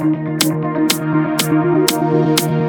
Thank you.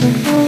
Mm-hmm.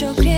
your clear